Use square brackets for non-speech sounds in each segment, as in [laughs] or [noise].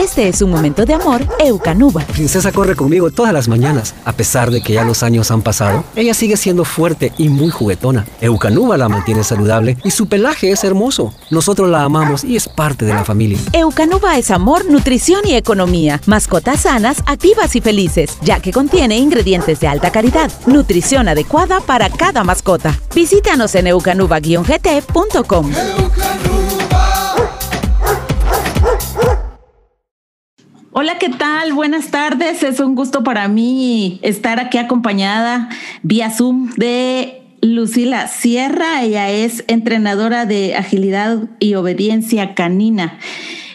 Este es un momento de amor Eucanuba. Princesa corre conmigo todas las mañanas. A pesar de que ya los años han pasado, ella sigue siendo fuerte y muy juguetona. Eucanuba la mantiene saludable y su pelaje es hermoso. Nosotros la amamos y es parte de la familia. Eucanuba es amor, nutrición y economía. Mascotas sanas, activas y felices, ya que contiene ingredientes de alta calidad. Nutrición adecuada para cada mascota. Visítanos en eucanuba-gt.com. Hola, ¿qué tal? Buenas tardes. Es un gusto para mí estar aquí acompañada vía Zoom de Lucila Sierra. Ella es entrenadora de agilidad y obediencia canina.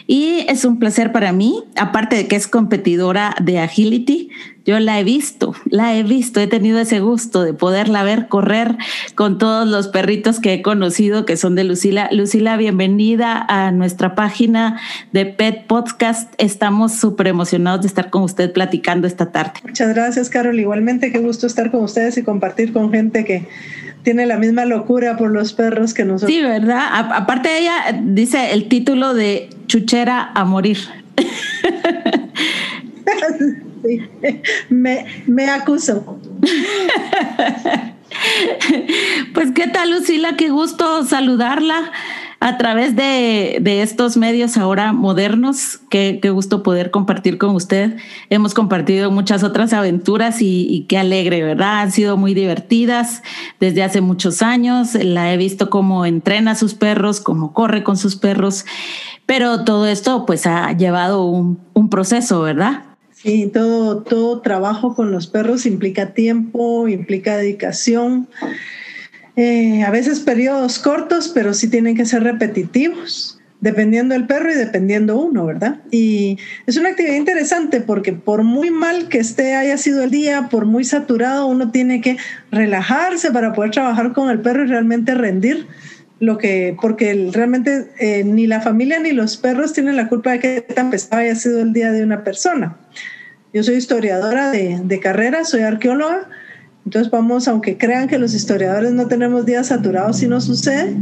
Y es un placer para mí, aparte de que es competidora de agility, yo la he visto, la he visto, he tenido ese gusto de poderla ver correr con todos los perritos que he conocido que son de Lucila. Lucila, bienvenida a nuestra página de Pet Podcast. Estamos súper emocionados de estar con usted platicando esta tarde. Muchas gracias, Carol. Igualmente, qué gusto estar con ustedes y compartir con gente que tiene la misma locura por los perros que nosotros. Sí, ¿verdad? aparte ella dice el título de Chuchera a morir. [laughs] sí, me, me acuso. [laughs] Pues qué tal, Lucila, qué gusto saludarla a través de, estos medios ahora modernos. Qué, gusto poder compartir con usted. Hemos compartido muchas otras aventuras y, qué alegre, ¿verdad? Han sido muy divertidas desde hace muchos años. La he visto cómo entrena a sus perros, cómo corre con sus perros, pero todo esto pues ha llevado un, un proceso, ¿verdad? Sí, todo, todo trabajo con los perros implica tiempo, implica dedicación. Eh, a veces periodos cortos, pero sí tienen que ser repetitivos, dependiendo del perro y dependiendo uno, ¿verdad? Y es una actividad interesante porque por muy mal que esté, haya sido el día, por muy saturado, uno tiene que relajarse para poder trabajar con el perro y realmente rendir lo que, porque realmente eh, ni la familia ni los perros tienen la culpa de que tan pesado haya sido el día de una persona. Yo soy historiadora de, de carrera, soy arqueóloga, entonces vamos, aunque crean que los historiadores no tenemos días saturados, si no sucede.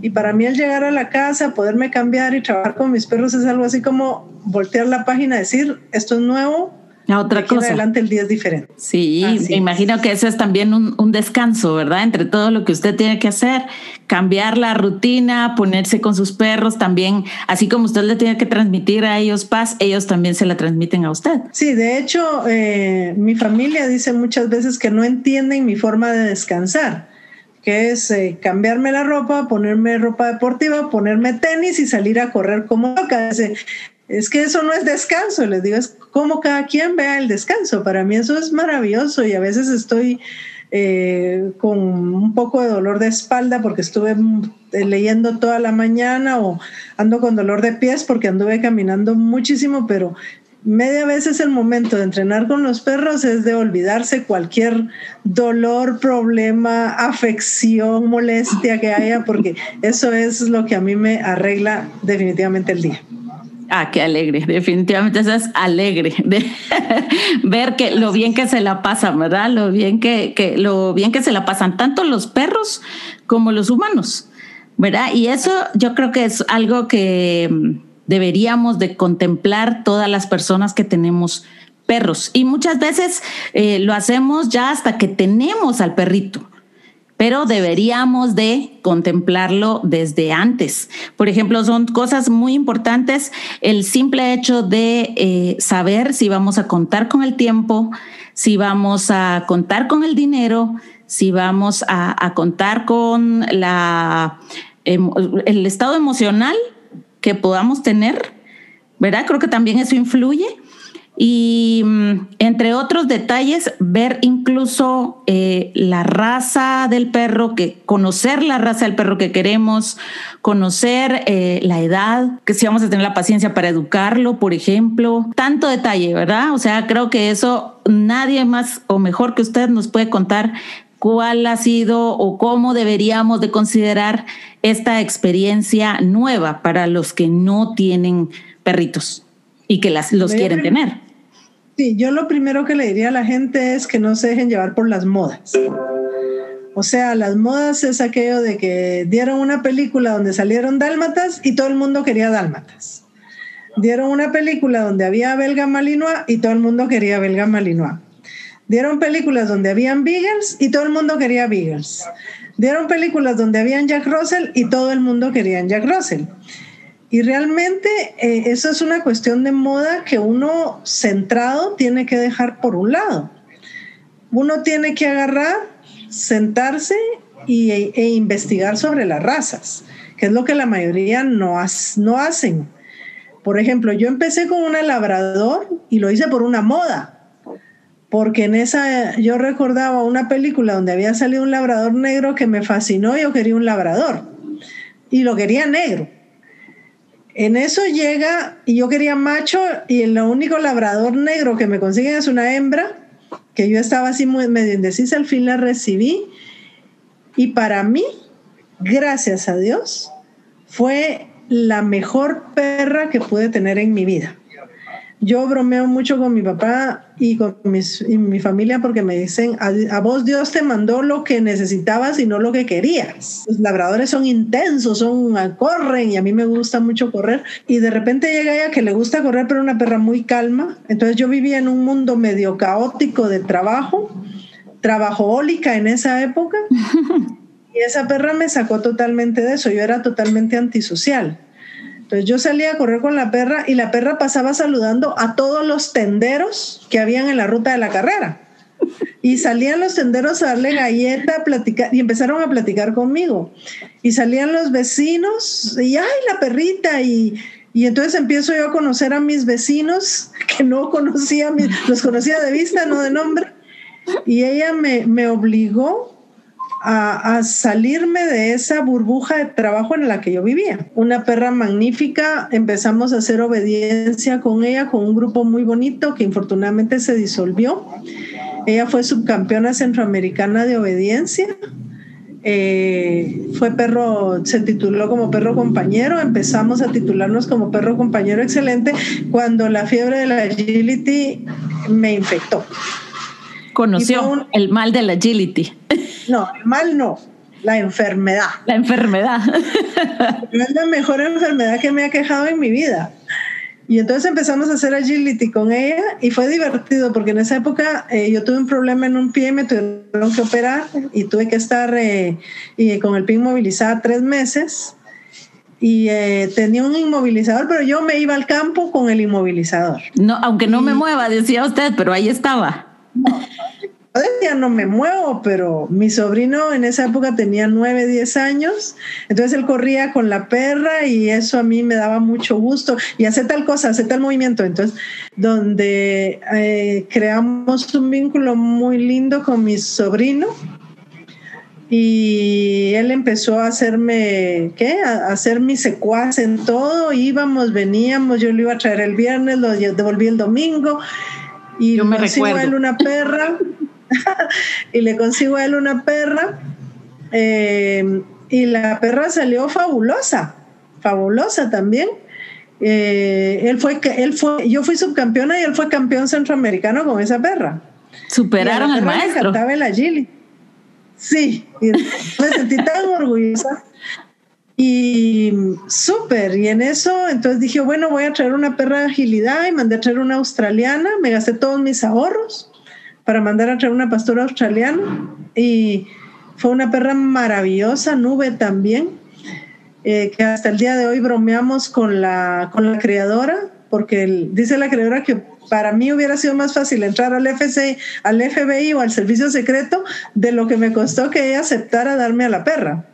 Y para mí el llegar a la casa, poderme cambiar y trabajar con mis perros es algo así como voltear la página, decir, esto es nuevo, la otra cosa. adelante el día es diferente. Sí, me imagino que eso es también un, un, descanso, ¿verdad? Entre todo lo que usted tiene que hacer, cambiar la rutina, ponerse con sus perros también, así como usted le tiene que transmitir a ellos paz, ellos también se la transmiten a usted. Sí, de hecho, eh, mi familia dice muchas veces que no entienden mi forma de descansar que es eh, cambiarme la ropa, ponerme ropa deportiva, ponerme tenis y salir a correr como loca. Es que eso no es descanso, les digo, es como cada quien vea el descanso. Para mí eso es maravilloso y a veces estoy eh, con un poco de dolor de espalda porque estuve mm, leyendo toda la mañana o ando con dolor de pies porque anduve caminando muchísimo, pero media vez es el momento de entrenar con los perros es de olvidarse cualquier dolor, problema, afección, molestia que haya, porque eso es lo que a mí me arregla definitivamente el día. Ah, qué alegre, definitivamente es alegre de [laughs] ver que lo bien que se la pasan, ¿verdad? Lo bien que, que, lo bien que se la pasan tanto los perros como los humanos, ¿verdad? Y eso yo creo que es algo que mm, deberíamos de contemplar todas las personas que tenemos perros. Y muchas veces eh, lo hacemos ya hasta que tenemos al perrito pero deberíamos de contemplarlo desde antes. Por ejemplo, son cosas muy importantes el simple hecho de eh, saber si vamos a contar con el tiempo, si vamos a contar con el dinero, si vamos a, contar con la, el estado emocional que podamos tener, ¿verdad? Creo que también eso influye y mm, entre otros detalles, ver incluso eh, la raza del perro, que conocer la raza del perro que queremos, conocer eh, la edad, que si vamos a tener la paciencia para educarlo, por ejemplo, tanto detalle, ¿verdad? O sea, creo que eso nadie más o mejor que usted nos puede contar cuál ha sido o cómo deberíamos de considerar esta experiencia nueva para los que no tienen perritos y que las, los quieren tener. Sí, yo lo primero que le diría a la gente es que no se dejen llevar por las modas. O sea, las modas es aquello de que dieron una película donde salieron dálmatas y todo el mundo quería dálmatas. Dieron una película donde había belga malinois y todo el mundo quería belga malinois. Dieron películas donde habían Beagles y todo el mundo quería Beagles. Dieron películas donde habían Jack Russell y todo el mundo quería Jack Russell. Y realmente eh, eso es una cuestión de moda que uno centrado tiene que dejar por un lado. Uno tiene que agarrar, sentarse y, e, investigar sobre las razas, que es lo que la mayoría no, no hacen. Por ejemplo, yo empecé con una labrador y lo hice por una moda porque en esa yo recordaba una película donde había salido un labrador negro que me fascinó, yo quería un labrador y lo quería negro. En eso llega y yo quería macho y el único labrador negro que me consiguen es una hembra, que yo estaba así muy, medio indecisa, al fin la recibí. Y para mí, gracias a Dios, fue la mejor perra que pude tener en mi vida yo bromeo mucho con mi papá y con mi familia porque me dicen, a, vos Dios te mandó lo que necesitabas y no lo que querías. Los labradores son intensos, son corren y a mí me gusta mucho correr. Y de repente llega ella que le gusta correr, pero una perra muy calma. Entonces yo vivía en un mundo medio caótico de trabajo, trabajoólica en esa época. [laughs] y esa perra me sacó totalmente de eso. Yo era totalmente antisocial. Yo salía a correr con la perra y la perra pasaba saludando a todos los tenderos que habían en la ruta de la carrera. Y salían los tenderos a darle galleta, y empezaron a platicar conmigo. Y salían los vecinos, y ay, la perrita, y, y entonces empiezo yo a conocer a mis vecinos [laughs] que no conocía, los conocía de vista, no de nombre. Y ella me, me obligó a, salirme de esa burbuja de trabajo en la que yo vivía. Una perra magnífica, empezamos a hacer obediencia con ella, con un grupo muy bonito que infortunadamente se disolvió. Ella fue subcampeona centroamericana de obediencia. Eh, fue perro, se tituló como perro compañero, empezamos a titularnos como perro compañero excelente cuando la fiebre de la agility me infectó. Conoció el mal de la agility. [laughs] No, el mal no, la enfermedad. La enfermedad. [laughs] es la mejor enfermedad que me ha quejado en mi vida. Y entonces empezamos a hacer agility con ella y fue divertido porque en esa época eh, yo tuve un problema en un pie y me tuvieron que operar y tuve que estar eh, y con el pie inmovilizada tres meses y eh, tenía un inmovilizador, pero yo me iba al campo con el inmovilizador. No, aunque no me mueva, decía usted, pero ahí estaba. No, ya no me muevo, pero mi sobrino en esa época tenía 9, 10 años, entonces él corría con la perra y eso a mí me daba mucho gusto. Y hace tal cosa, hace tal movimiento, entonces donde eh, creamos un vínculo muy lindo con mi sobrino y él empezó a hacerme, ¿qué? A hacer mi secuaz en todo, íbamos, veníamos, yo lo iba a traer el viernes, lo devolví el domingo y yo me recuerdo. él una perra [laughs] y le consigo a él una perra eh, y la perra salió fabulosa, fabulosa también. Eh, él fue, él fue, yo fui subcampeona y él fue campeón centroamericano con esa perra. Superaron al maestro. Me el agili. Sí, y [laughs] me sentí tan orgullosa. Y súper, y en eso, entonces dije, bueno, voy a traer una perra de agilidad y mandé a traer una australiana, me gasté todos mis ahorros para mandar a traer una pastora australiana y fue una perra maravillosa, nube también, eh, que hasta el día de hoy bromeamos con la, con la criadora, porque dice la criadora que para mí hubiera sido más fácil entrar al al FBI o al servicio secreto de lo que me costó que ella aceptara darme a la perra.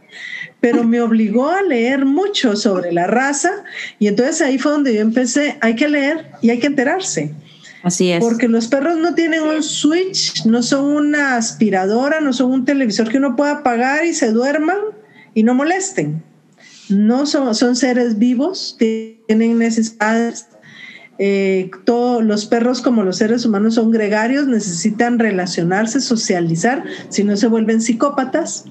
Pero me obligó a leer mucho sobre la raza y entonces ahí fue donde yo empecé, hay que leer y hay que enterarse. Así es. Porque los perros no tienen un switch, no son una aspiradora, no son un televisor que uno pueda apagar y se duerman y no molesten. No son, son seres vivos, tienen necesidades. Eh, todos los perros, como los seres humanos, son gregarios, necesitan relacionarse, socializar, si no se vuelven psicópatas.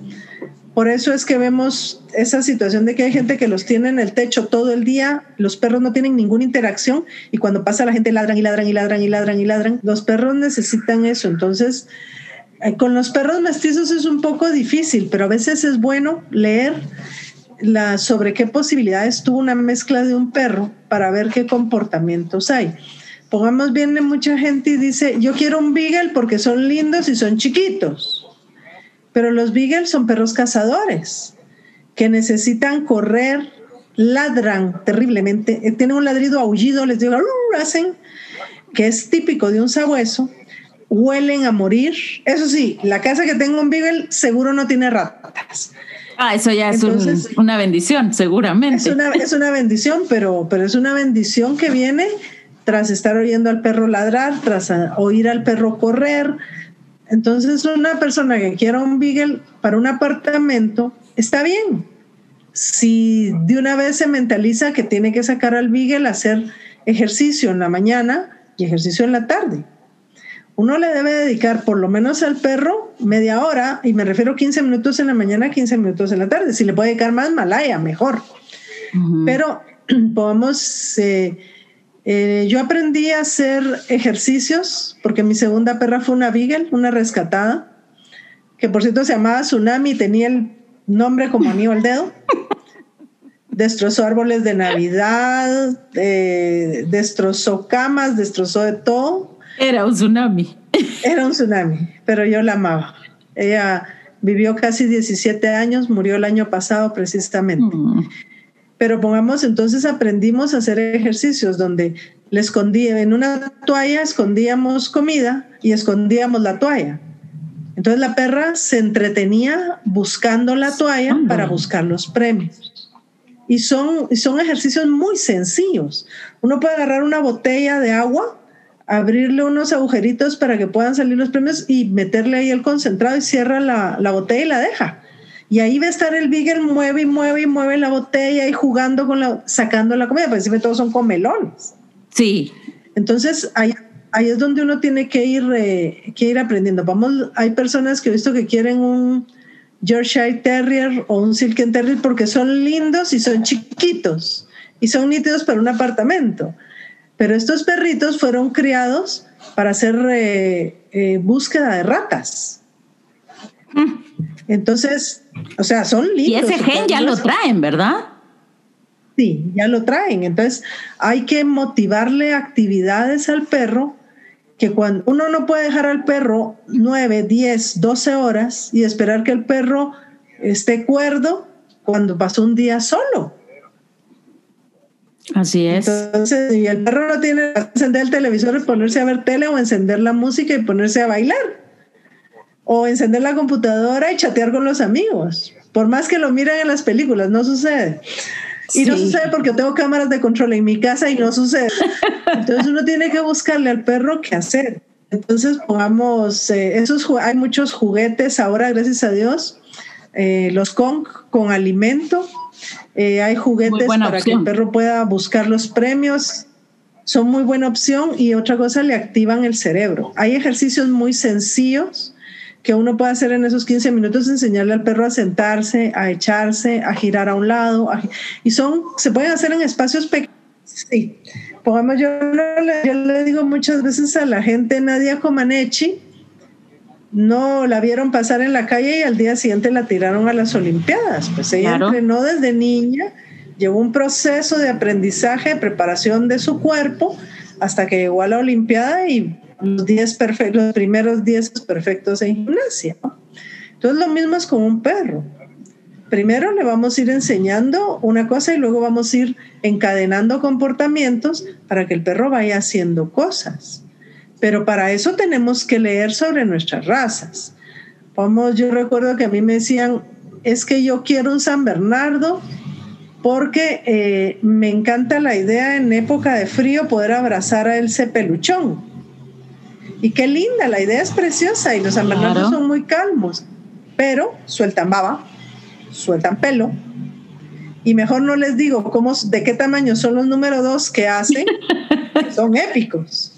Por eso es que vemos esa situación de que hay gente que los tiene en el techo todo el día, los perros no tienen ninguna interacción y cuando pasa la gente ladran y ladran y ladran y ladran y ladran. Los perros necesitan eso. Entonces, eh, con los perros mestizos es un poco difícil, pero a veces es bueno leer la, sobre qué posibilidades tuvo una mezcla de un perro para ver qué comportamientos hay. Pongamos bien, mucha gente y dice, yo quiero un beagle porque son lindos y son chiquitos. Pero los beagles son perros cazadores que necesitan correr, ladran terriblemente, eh, tienen un ladrido aullido, les digo, hacen, que es típico de un sabueso, huelen a morir. Eso sí, la casa que tengo un beagle seguro no tiene ratas. Ah, eso ya es una bendición, seguramente. Es una, es una bendición, pero, pero es una bendición que viene tras estar oyendo al perro ladrar, tras oír al perro correr. Entonces, una persona que quiera un beagle para un apartamento está bien. Si de una vez se mentaliza que tiene que sacar al beagle a hacer ejercicio en la mañana y ejercicio en la tarde. Uno le debe dedicar por lo menos al perro media hora, y me refiero 15 minutos en la mañana, 15 minutos en la tarde. Si le puede dedicar más, malaya, mejor. Pero [clears throat] podemos eh, eh, yo aprendí a hacer ejercicios porque mi segunda perra fue una Beagle, una rescatada, que por cierto se llamaba Tsunami y tenía el nombre como anillo al dedo. Destrozó árboles de Navidad, eh, destrozó camas, destrozó de todo. Era un tsunami. Era un tsunami, pero yo la amaba. Ella vivió casi 17 años, murió el año pasado precisamente. Mm. Pero pongamos, entonces aprendimos a hacer ejercicios donde le escondía, en una toalla escondíamos comida y escondíamos la toalla. Entonces la perra se entretenía buscando la toalla para buscar los premios. Y son, son ejercicios muy sencillos. Uno puede agarrar una botella de agua, abrirle unos agujeritos para que puedan salir los premios y meterle ahí el concentrado y cierra la, la botella y la deja. Y ahí va a estar el Beagle, mueve y mueve y mueve la botella y jugando con la, sacando la comida, pues todos son comelones. Sí. Entonces ahí, ahí es donde uno tiene que ir, eh, que ir aprendiendo. Vamos, hay personas que he visto que quieren un Yorkshire Terrier o un Silken Terrier porque son lindos y son chiquitos y son nítidos para un apartamento. Pero estos perritos fueron criados para hacer eh, eh, búsqueda de ratas. Mm. Entonces, o sea, son lindos. Y ese gen ya lo traen, ¿verdad? Sí, ya lo traen. Entonces, hay que motivarle actividades al perro que cuando uno no puede dejar al perro 9, 10, 12 horas y esperar que el perro esté cuerdo cuando pasó un día solo. Así es. Entonces, y el perro no tiene que encender el televisor ponerse a ver tele o encender la música y ponerse a bailar o encender la computadora y chatear con los amigos. Por más que lo miren en las películas, no sucede. Y no sucede porque tengo cámaras de control en mi casa y no sucede. Entonces uno tiene que buscarle al perro qué hacer. Entonces pongamos, eh, esos, hay muchos juguetes ahora, gracias a Dios, eh, los con, con alimento. Eh, hay juguetes para que el perro pueda buscar los premios. Son muy buena opción y otra cosa, le activan el cerebro. Hay ejercicios muy sencillos que uno puede hacer en esos 15 minutos, enseñarle al perro a sentarse, a echarse, a girar a un lado, y son, se pueden hacer en espacios pequeños. Sí, pongamos, yo, yo le digo muchas veces a la gente, Nadia Comaneci, no la vieron pasar en la calle y al día siguiente la tiraron a las Olimpiadas. Pues ella entrenó desde niña, llevó un proceso de aprendizaje, preparación de su cuerpo, hasta que llegó a la Olimpiada y los, diez perfectos, los primeros 10 perfectos en gimnasia. Entonces lo mismo es con un perro. Primero le vamos a ir enseñando una cosa y luego vamos a ir encadenando comportamientos para que el perro vaya haciendo cosas. Pero para eso tenemos que leer sobre nuestras razas. Vamos, yo recuerdo que a mí me decían, es que yo quiero un San Bernardo porque eh, me encanta la idea en época de frío poder abrazar a ese peluchón. Y qué linda, la idea es preciosa y los San son muy calmos, pero sueltan baba, sueltan pelo. Y mejor no les digo cómo, de qué tamaño son los número dos que hacen, [laughs] son épicos.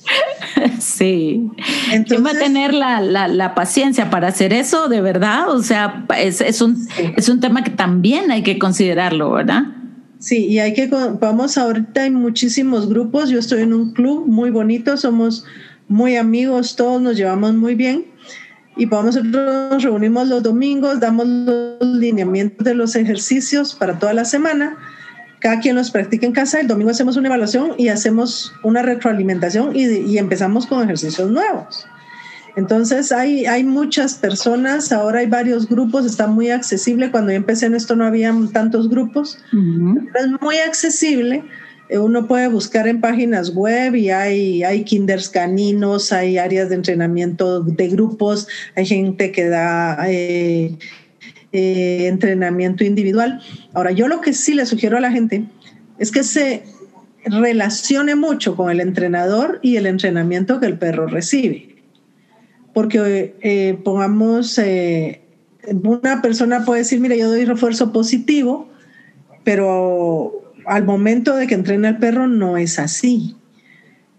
Sí. Entonces, va a tener la, la, paciencia para hacer eso, de verdad? O sea, es, es, un, es un tema que también hay que considerarlo, ¿verdad? Sí, y hay que, vamos, ahorita hay muchísimos grupos, yo estoy en un club muy bonito, somos muy amigos, todos nos llevamos muy bien. y nosotros nos reunimos los domingos, damos los lineamientos de los ejercicios para toda la semana. Cada quien los practica en casa. El domingo hacemos una evaluación y hacemos una retroalimentación y, y empezamos con ejercicios nuevos. Entonces hay, hay muchas personas, ahora hay varios grupos, está muy accesible. Cuando yo empecé en esto no había tantos grupos. Es muy accesible uno puede buscar en páginas web y hay, hay kinders caninos, hay áreas de entrenamiento de grupos, hay gente que da eh, eh, entrenamiento individual. Ahora, yo lo que sí le sugiero a la gente es que se relacione mucho con el entrenador y el entrenamiento que el perro recibe. Porque pongamos, una persona puede decir, mira, yo doy refuerzo positivo, pero al momento de que entrena el perro no es así.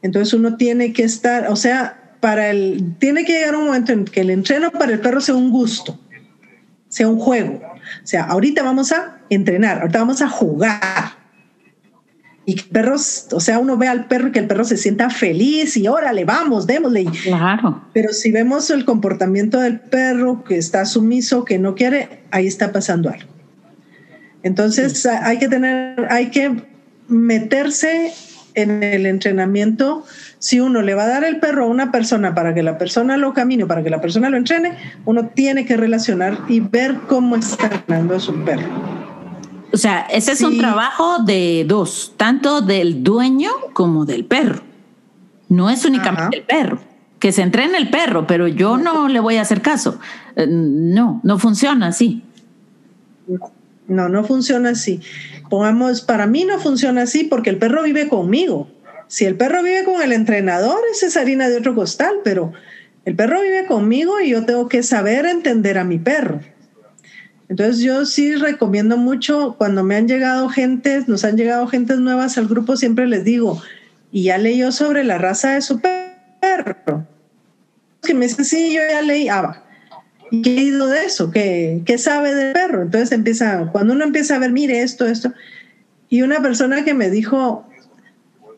Entonces uno tiene que estar, o sea, para el, tiene que llegar un momento en que el entreno para el perro sea un gusto, sea un juego. O sea, ahorita vamos a entrenar, ahorita vamos a jugar. Y que perros, o sea, uno ve al perro y que el perro se sienta feliz y órale, vamos, démosle. Claro. Pero si vemos el comportamiento del perro que está sumiso, que no quiere, ahí está pasando algo. Entonces hay que tener, hay que meterse en el entrenamiento. Si uno le va a dar el perro a una persona para que la persona lo camine, para que la persona lo entrene, uno tiene que relacionar y ver cómo está entrenando a su perro. O sea, ese es un trabajo de dos, tanto del dueño como del perro. No es únicamente el perro. Que se entrene el perro, pero yo no le voy a hacer caso. Eh, no, no funciona así. No, no funciona así. Pongamos, para mí no funciona así porque el perro vive conmigo. Si el perro vive con el entrenador, esa es harina de otro costal, pero el perro vive conmigo y yo tengo que saber entender a mi perro. Entonces yo sí recomiendo mucho cuando me han llegado gentes, nos han llegado gentes nuevas al grupo, siempre les digo, y ya leyó sobre la raza de su perro. Que me dicen, sí, yo ya leí, ah, ¿qué he ido de eso? ¿Qué, ¿Qué sabe del perro? Entonces empieza, cuando uno empieza a ver, mire esto, esto, y una persona que me dijo,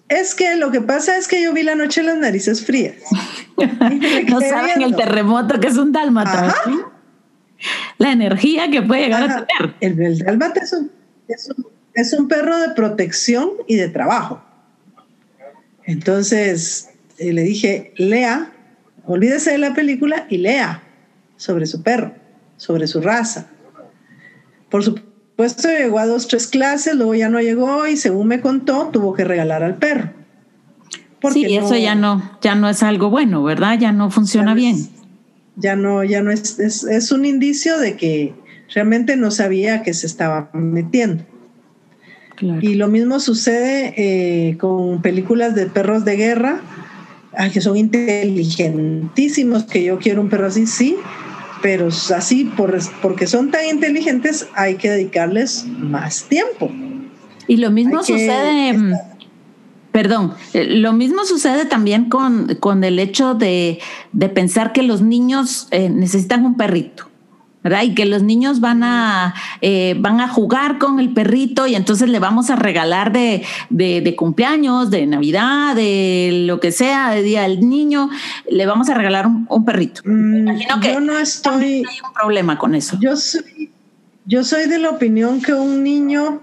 es que lo que pasa es que yo vi la noche las narices frías. [laughs] no saben el terremoto que es un dálmata. La energía que puede llegar a tener. El, el dálmata es un, es, un, es un, perro de protección y de trabajo. Entonces eh, le dije, lea, olvídese de la película y lea sobre su perro, sobre su raza. Por supuesto, llegó a dos, tres clases, luego ya no llegó y según me contó, tuvo que regalar al perro. Sí, eso ya no, ya no es algo bueno, ¿verdad? Ya no funciona bien. ya no, ya no es, es, un indicio de que realmente no sabía que se estaba metiendo. Y lo mismo sucede eh, con películas de perros de guerra, que son inteligentísimos, que yo quiero un perro así, sí, pero así, por, porque son tan inteligentes, hay que dedicarles más tiempo. Y lo mismo sucede, perdón, eh, lo mismo sucede también con, con el hecho de, de, pensar que los niños eh, necesitan un perrito. ¿Verdad? Y que los niños van a, eh, van a jugar con el perrito y entonces le vamos a regalar de, de, cumpleaños, de Navidad, de lo que sea, de Día del Niño, le vamos a regalar un, perrito. Mm, imagino que yo no estoy, hay un problema con eso. Yo soy, yo soy de la opinión que un niño,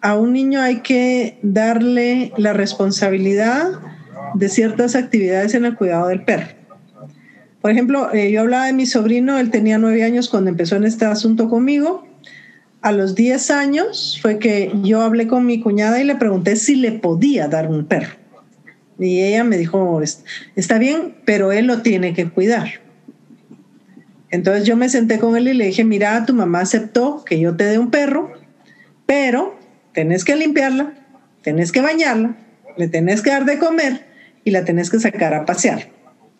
a un niño hay que darle la responsabilidad de ciertas actividades en el cuidado del perro. Por ejemplo, eh, yo hablaba de mi sobrino, él tenía nueve años cuando empezó en este asunto conmigo. A los diez años fue que yo hablé con mi cuñada y le pregunté si le podía dar un perro. Y ella me dijo, está bien, pero él lo tiene que cuidar. Entonces yo me senté con él y le dije, mira, tu mamá aceptó que yo te dé un perro, pero tenés que limpiarla, tenés que bañarla, le tenés que dar de comer y la tenés que sacar a pasear.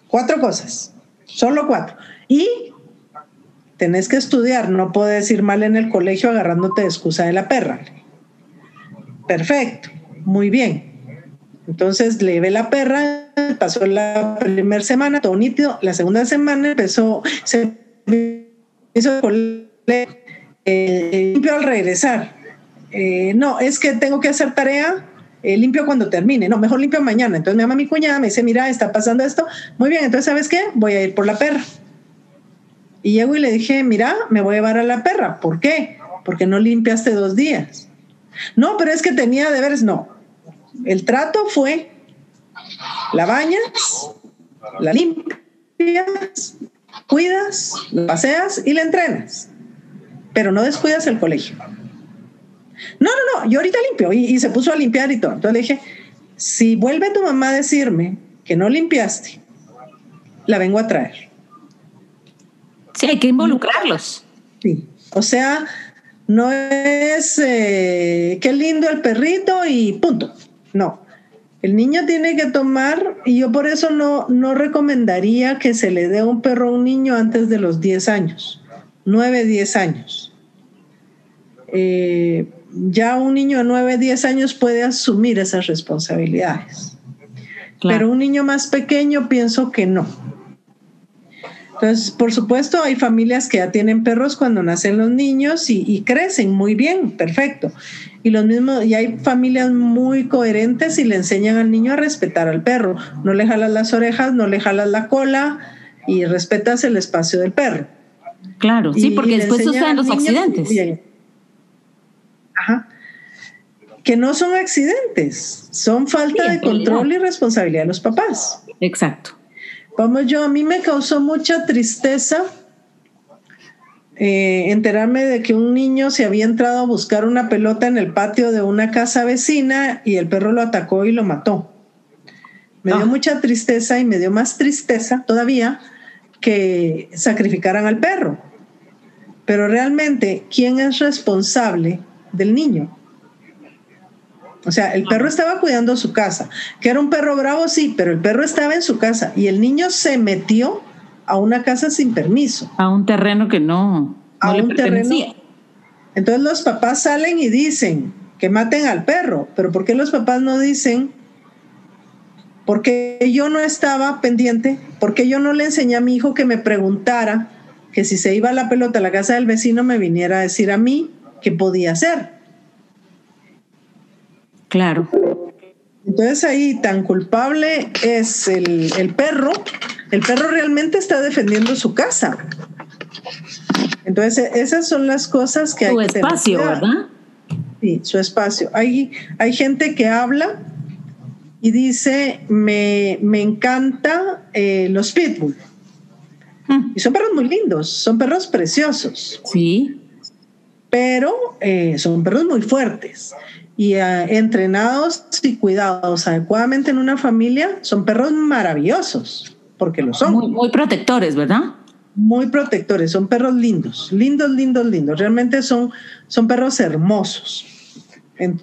Cuatro cosas. Solo cuatro. Y tenés que estudiar, no puedes ir mal en el colegio agarrándote de excusa de la perra. Perfecto, muy bien. Entonces le ve la perra, pasó la primera semana, todo nítido. La segunda semana empezó, se hizo eh, limpio al regresar. Eh, no, es que tengo que hacer tarea eh, limpio cuando termine, no, mejor limpio mañana. Entonces me llama mi cuñada, me dice, mira, está pasando esto. Muy bien, entonces, ¿sabes qué? Voy a ir por la perra. Y llego y le dije, mira, me voy a llevar a la perra. ¿Por qué? Porque no limpiaste dos días. No, pero es que tenía deberes. No. El trato fue, la bañas, la limpias, cuidas, la paseas y la entrenas. Pero no descuidas el colegio. No, no, no, yo ahorita limpio. Y, y se puso a limpiar y todo. Entonces le dije, si vuelve tu mamá a decirme que no limpiaste, la vengo a traer. Sí, hay que involucrarlos. Sí. O sea, no es eh, qué lindo el perrito y punto. No. El niño tiene que tomar, y yo por eso no, no recomendaría que se le dé un perro a un niño antes de los 10 años, 9, 10 años. Eh, ya un niño de 9, 10 años puede asumir esas responsabilidades. Pero un niño más pequeño pienso que no. Entonces, por supuesto, hay familias que ya tienen perros cuando nacen los niños y, crecen muy bien, perfecto. Y los mismos, y hay familias muy coherentes y le enseñan al niño a respetar al perro. No le jalas las orejas, no le jalas la cola y respetas el espacio del perro. Claro, sí, porque después suceden los accidentes. Ajá. Que no son accidentes, son falta de control y responsabilidad de los papás. Exacto. Vamos, yo a mí me causó mucha tristeza eh, enterarme de que un niño se había entrado a buscar una pelota en el patio de una casa vecina y el perro lo atacó y lo mató. Me dio ah. mucha tristeza y me dio más tristeza todavía que sacrificaran al perro. Pero realmente, ¿quién es responsable del niño? O sea, el perro estaba cuidando su casa, que era un perro bravo, sí, pero el perro estaba en su casa y el niño se metió a una casa sin permiso. A un terreno que no, a un terreno. Entonces los papás salen y dicen que maten al perro, pero ¿por qué los papás no dicen? Porque yo no estaba pendiente, porque yo no le enseñé a mi hijo que me preguntara que si se iba la pelota a la casa del vecino me viniera a decir a mí qué podía hacer. Claro. Entonces ahí tan culpable es el, perro, el perro realmente está defendiendo su casa. Entonces esas son las cosas que su hay que espacio, ¿verdad? Sí, su espacio. Hay, hay gente que habla y dice, me, encanta eh, los pitbull. Mm. Y son perros muy lindos, son perros preciosos. Sí. Pero eh, son perros muy fuertes y eh, entrenados y cuidados adecuadamente en una familia, son perros maravillosos, porque lo son. Muy, protectores, ¿verdad? Muy protectores, son perros lindos, lindos, lindos, lindos. Realmente son, son perros hermosos,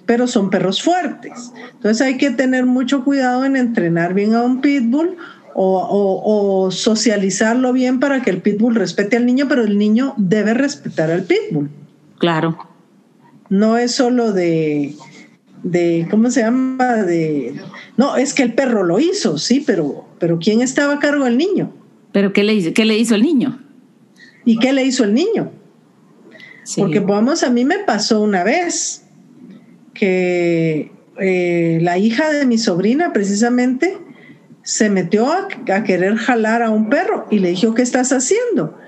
pero son perros fuertes. Entonces hay que tener mucho cuidado en entrenar bien a un pitbull o, o, socializarlo bien para que el pitbull respete al niño, pero el niño debe respetar al pitbull. Claro no es solo de, de, ¿cómo se llama? De, no, es que el perro lo hizo, sí, pero, pero ¿quién estaba a cargo del niño? ¿Pero qué le, qué le hizo el niño? ¿Y qué le hizo el niño? Porque vamos, a mí me pasó una vez que eh, la hija de mi sobrina precisamente se metió a, a, querer jalar a un perro y le dijo, ¿qué estás haciendo?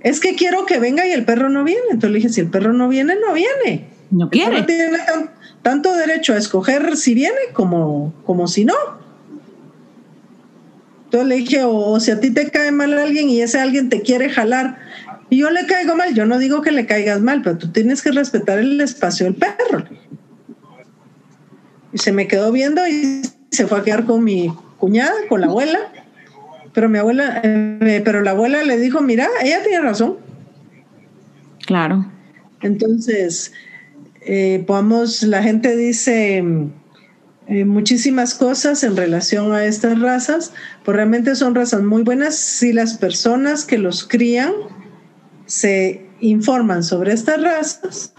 Es que quiero que venga y el perro no viene. Entonces le dije, si el perro no viene, no viene. No quiere. tiene tanto derecho a escoger si viene como, como si no. Entonces le dije, o, si a ti te cae mal alguien y ese alguien te quiere jalar y yo le caigo mal, yo no digo que le caigas mal, pero tú tienes que respetar el espacio del perro. Y se me quedó viendo y se fue a quedar con mi cuñada, con la abuela. Pero mi abuela, eh, pero la abuela le dijo, mira, ella tiene razón. Claro. Entonces, eh, podamos, la gente dice eh, muchísimas cosas en relación a estas razas, pues realmente son razas muy buenas si las personas que los crían se informan sobre estas razas,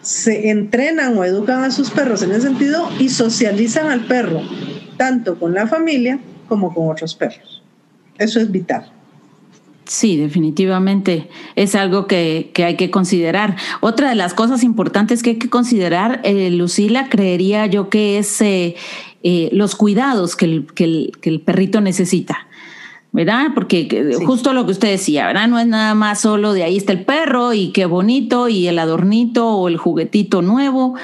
se entrenan o educan a sus perros en ese sentido y socializan al perro, tanto con la familia como con otros perros. Eso es vital. Sí, definitivamente es algo que, hay que considerar. Otra de las cosas importantes que hay que considerar, eh, Lucila, creería yo que es eh, eh, los cuidados que el, perrito necesita. ¿verdad? Porque justo lo que usted decía, ¿verdad? No es nada más solo de ahí está el perro y qué bonito y el adornito o el juguetito nuevo.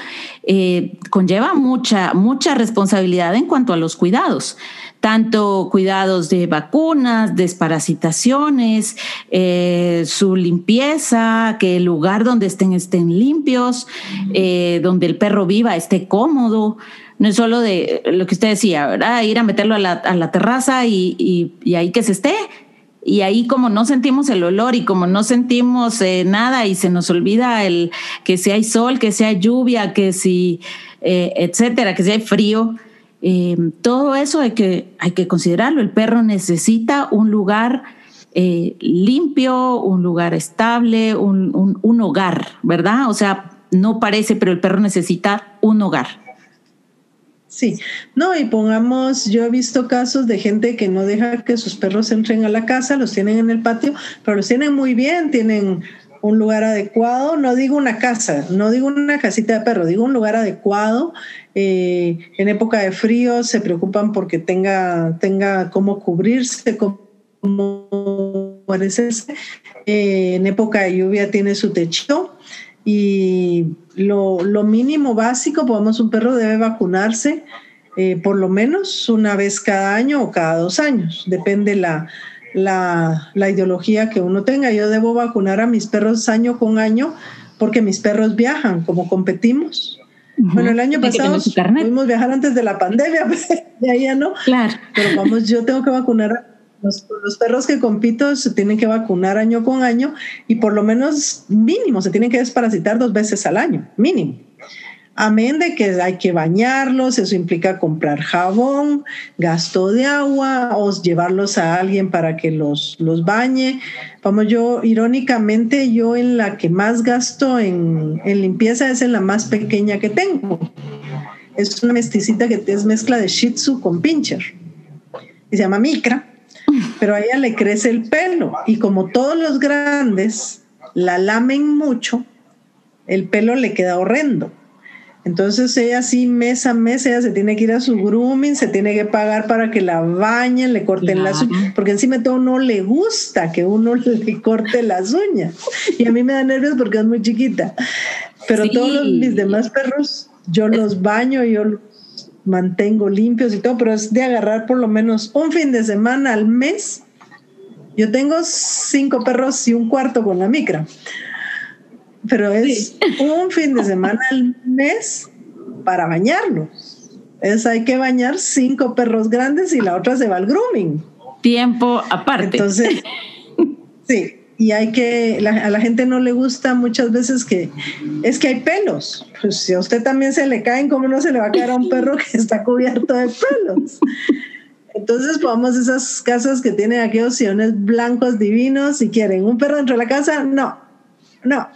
Eh, conlleva mucha, mucha responsabilidad en cuanto a los cuidados tanto cuidados de vacunas, desparasitaciones, eh, su limpieza, que el lugar donde estén estén limpios, eh, donde el perro viva esté cómodo. No es solo de lo que usted decía, ¿verdad? Ir a meterlo a la, terraza y, ahí que se esté. Y ahí como no sentimos el olor y como no sentimos eh, nada y se nos olvida el que si hay sol, que si hay lluvia, que si, etcétera, que si hay frío, eh, todo eso hay que, hay que considerarlo. El perro necesita un lugar eh, limpio, un lugar estable, un, un, hogar, ¿verdad? O sea, no parece, pero el perro necesita un hogar. Sí, no, y pongamos, yo he visto casos de gente que no deja que sus perros entren a la casa, los tienen en el patio, pero los tienen muy bien, tienen un lugar adecuado, no digo una casa, no digo una casita de perro, digo un lugar adecuado. Eh, en época de frío se preocupan porque tenga, tenga cómo cubrirse, cómo guarecerse. Eh, en época de lluvia tiene su techo y lo, mínimo básico, podemos, un perro debe vacunarse eh, por lo menos una vez cada año o cada dos años, depende la, la, ideología que uno tenga. Yo debo vacunar a mis perros año con año porque mis perros viajan, como competimos. Bueno, el año pasado pudimos viajar antes de la pandemia, [laughs] ya, ya no. Claro. Pero vamos, yo tengo que vacunar a los, los, perros que compito se tienen que vacunar año con año y por lo menos mínimo se tienen que desparasitar dos veces al año, mínimo. Amén de que hay que bañarlos, eso implica comprar jabón, gasto de agua o llevarlos a alguien para que los, los bañe. Vamos, yo irónicamente, yo en la que más gasto en, en limpieza es en la más pequeña que tengo. Es una mesticita que es mezcla de Shih Tzu con Pincher. Y se llama Micra, pero a ella le crece el pelo. Y como todos los grandes la lamen mucho, el pelo le queda horrendo. Entonces ella sí mes a mes, ella se tiene que ir a su grooming, se tiene que pagar para que la bañen, le corten las uñas, porque encima de todo no le gusta que uno [laughs] le corte las uñas. Y a mí me da nervios porque es muy chiquita. Pero todos mis demás perros, yo los baño, yo los mantengo limpios y todo, pero es de agarrar por lo menos un fin de semana al mes. Yo tengo cinco perros y un cuarto con la micra pero es un fin de semana al mes para bañarlos. Es hay que bañar cinco perros grandes y la otra se va al grooming. Tiempo aparte. Entonces, [laughs] sí, y hay que, a la gente no le gusta muchas veces que es que hay pelos. Pues si a usted también se le caen, ¿cómo no se le va a caer a un perro que está cubierto de pelos? Entonces, vamos a esas casas que tienen aquellos sillones blancos divinos, y quieren un perro dentro de la casa, no, no.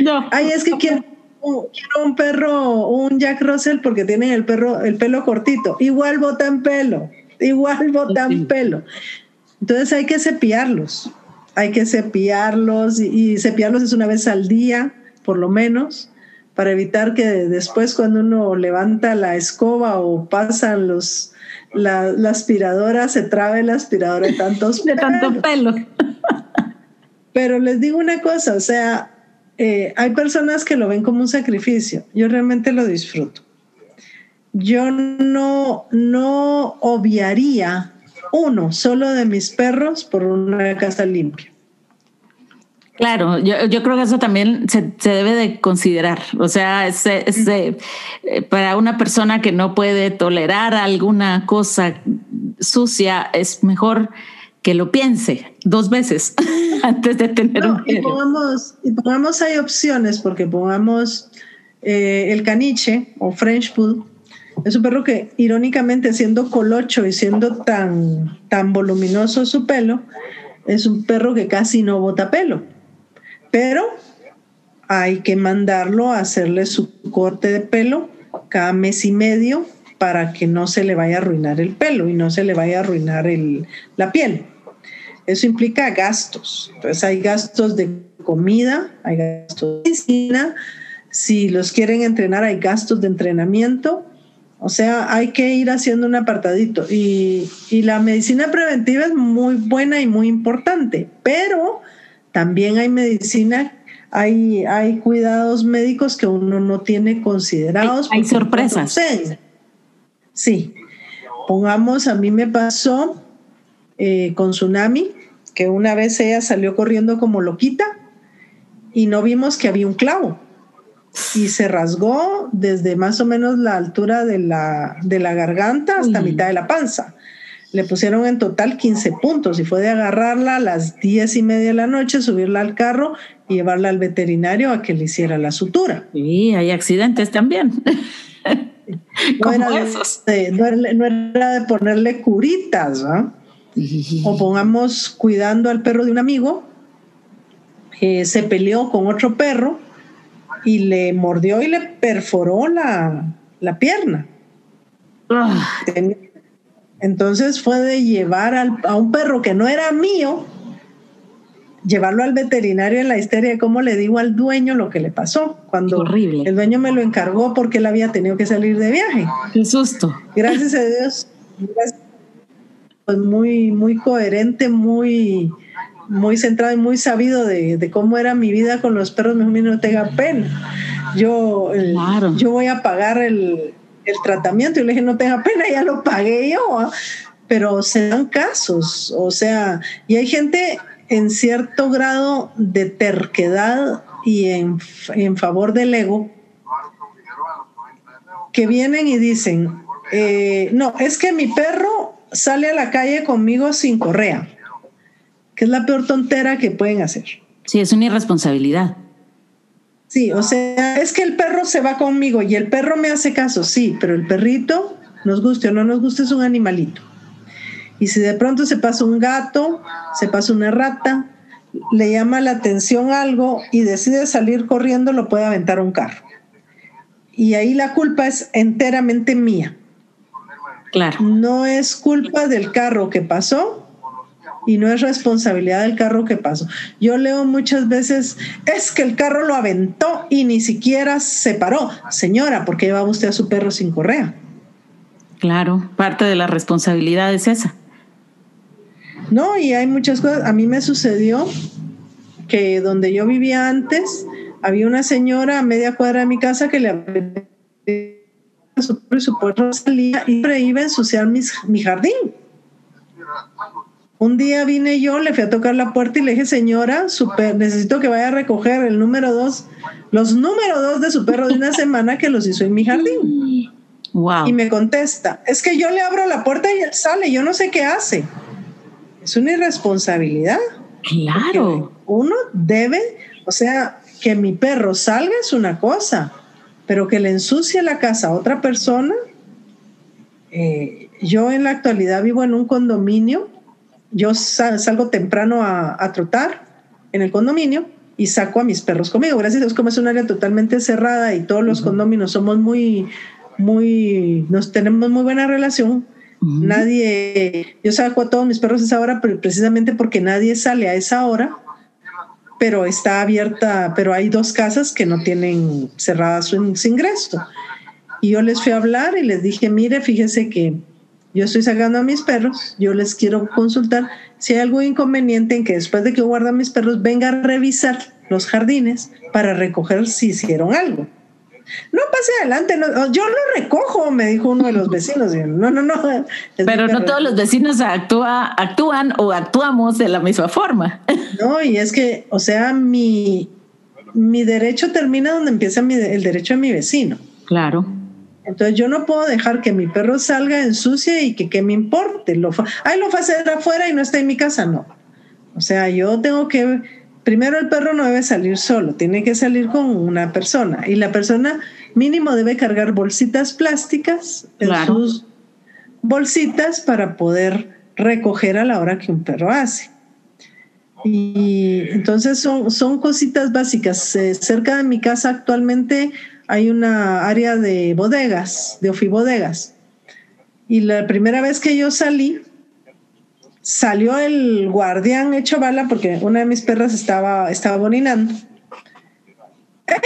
No. Ay, es que quiero, un perro, un Jack Russell, porque tienen el perro, el pelo cortito. Igual botan pelo, igual botan pelo. Entonces hay que cepillarlos. Hay que cepillarlos y, cepillarlos es una vez al día, por lo menos, para evitar que después cuando uno levanta la escoba o pasan los la, aspiradora se trabe la aspiradora de tantos de tanto pelo. [laughs] Pero les digo una cosa, o sea, eh, hay personas que lo ven como un sacrificio. Yo realmente lo disfruto. Yo no, no obviaría uno solo de mis perros por una casa limpia. Claro, yo, creo que eso también se, debe de considerar. O sea, eh, para una persona que no puede tolerar alguna cosa sucia, es mejor que lo piense dos veces [laughs] antes de tener un y pongamos, y pongamos hay opciones, porque pongamos eh, el caniche o French Poodle, es un perro que irónicamente siendo colocho y siendo tan, tan voluminoso su pelo, es un perro que casi no bota pelo. Pero hay que mandarlo a hacerle su corte de pelo cada mes y medio para que no se le vaya a arruinar el pelo y no se le vaya a arruinar el, la piel. Eso implica gastos. Entonces hay gastos de comida, hay gastos de medicina. Si los quieren entrenar, hay gastos de entrenamiento. O sea, hay que ir haciendo un apartadito. Y, y, la medicina preventiva es muy buena y muy importante, pero también hay medicina, hay, hay cuidados médicos que uno no tiene considerados. Hay, sorpresas. Sí. Pongamos, a mí me pasó eh, con Tsunami, que una vez ella salió corriendo como loquita y no vimos que había un clavo y se rasgó desde más o menos la altura de la, de la garganta hasta mitad de la panza. Le pusieron en total 15 puntos y fue de agarrarla a las 10 y media de la noche, subirla al carro y llevarla al veterinario a que le hiciera la sutura. Sí, hay accidentes también. [laughs] no, era de, no, era de, ponerle curitas, O [laughs] pongamos cuidando al perro de un amigo, que se peleó con otro perro y le mordió y le perforó la, pierna. Ah. Entonces fue de llevar a un perro que no era mío, llevarlo al veterinario en la histeria de cómo le digo al dueño lo que le pasó. Cuando el dueño me lo encargó porque él había tenido que salir de viaje. Qué susto. Gracias a Dios. Pues muy, muy coherente, muy, muy centrado y muy sabido de, cómo era mi vida con los perros, mejor no tenga pena. Yo, yo voy a pagar el, tratamiento y le dije, no tenga pena, ya lo pagué yo. ¿ah? Pero se dan casos, o sea, y hay gente en cierto grado de terquedad y en, en favor del ego que vienen y dicen, eh, no, es que mi perro sale a la calle conmigo sin correa que es la peor tontera que pueden hacer. Sí, es una irresponsabilidad. Sí, o sea, es que el perro se va conmigo y el perro me hace caso, sí, pero el perrito, nos guste o no nos guste, es un animalito. Y si de pronto se pasa un gato, se pasa una rata, le llama la atención algo y decide salir corriendo, lo puede aventar un carro. Y ahí la culpa es enteramente mía. Claro. No es culpa del carro que pasó, y no es responsabilidad del carro que pasó. Yo leo muchas veces, es que el carro lo aventó y ni siquiera se paró. Señora, ¿por qué llevaba usted a su perro sin correa? Claro, parte de la responsabilidad es esa. No, y hay muchas cosas. A mí me sucedió que donde yo vivía antes, había una señora a media cuadra de mi casa que le su, su perro salía y iba a ensuciar mi jardín. Un día vine yo, le fui a tocar la puerta y le dije, señora, super, necesito que vaya a recoger el número dos, los número dos de su perro de una [laughs] semana que los hizo en mi jardín. Wow. Y me contesta, es que yo le abro la puerta y él sale, yo no sé qué hace. Es una irresponsabilidad. Claro. Uno debe, o sea, que mi perro salga es una cosa, pero que le ensucie la casa a otra persona. Eh, yo en la actualidad vivo en un condominio yo salgo temprano a, trotar en el condominio y saco a mis perros conmigo. Gracias a Dios, como es un área totalmente cerrada y todos los condominios somos muy, muy, nos tenemos muy buena relación. Nadie, yo saco a todos mis perros a esa hora precisamente porque nadie sale a esa hora, pero está abierta, pero hay dos casas que no tienen cerrada su, ingreso. Y yo les fui a hablar y les dije, mire, fíjese que yo estoy sacando a mis perros, yo les quiero consultar si hay algún inconveniente en que después de que yo a mis perros venga a revisar los jardines para recoger si hicieron algo. No pase adelante, yo lo recojo, me dijo uno de los vecinos. No, no, no. [laughs] Pero no todos los vecinos actúa, actúan o actuamos de la misma forma. [laughs] No, y es que, o sea, mi, mi derecho termina donde empieza el derecho de mi vecino. Claro. Entonces yo no puedo dejar que mi perro salga en sucia y que, que me importe. Lo Ay, lo va a hacer afuera y no está en mi casa, no. O sea, yo tengo que, primero el perro no debe salir solo, tiene que salir con una persona y la persona mínimo debe cargar bolsitas plásticas en sus bolsitas para poder recoger a la hora que un perro hace. Y entonces son, son cositas básicas. Eh, cerca de mi casa actualmente hay una área de bodegas, de ofibodegas. Y la primera vez que yo salí, salió el guardián hecho bala porque una de mis perras estaba, estaba boninando.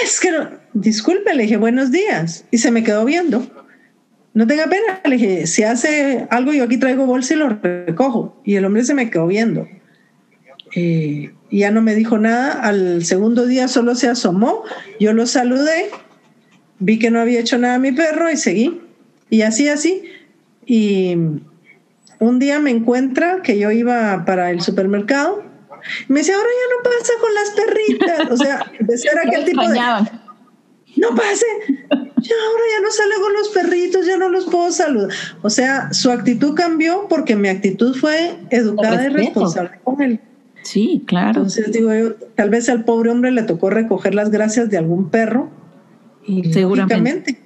Es que, disculpe, le dije buenos días y se me quedó viendo. no tenga pena. Le dije, si hace algo, yo aquí traigo bolsa y lo recojo. Y el hombre se me quedó viendo. Eh, ya no me dijo nada. Al segundo día solo se asomó. Yo lo saludé. Vi que no había hecho nada mi perro y seguí. Y así, así. Y un día me encuentra que yo iba para el supermercado. Y me dice, ahora ya no pasa con las perritas. O sea, de ser [laughs] aquel tipo de no pase, ya ahora ya no sale con los perritos, ya no los puedo saludar. O sea, su actitud cambió porque mi actitud fue educada y responsable con él. Sí, claro. Entonces digo yo, tal vez al pobre hombre le tocó recoger las gracias de algún perro y lógicamente,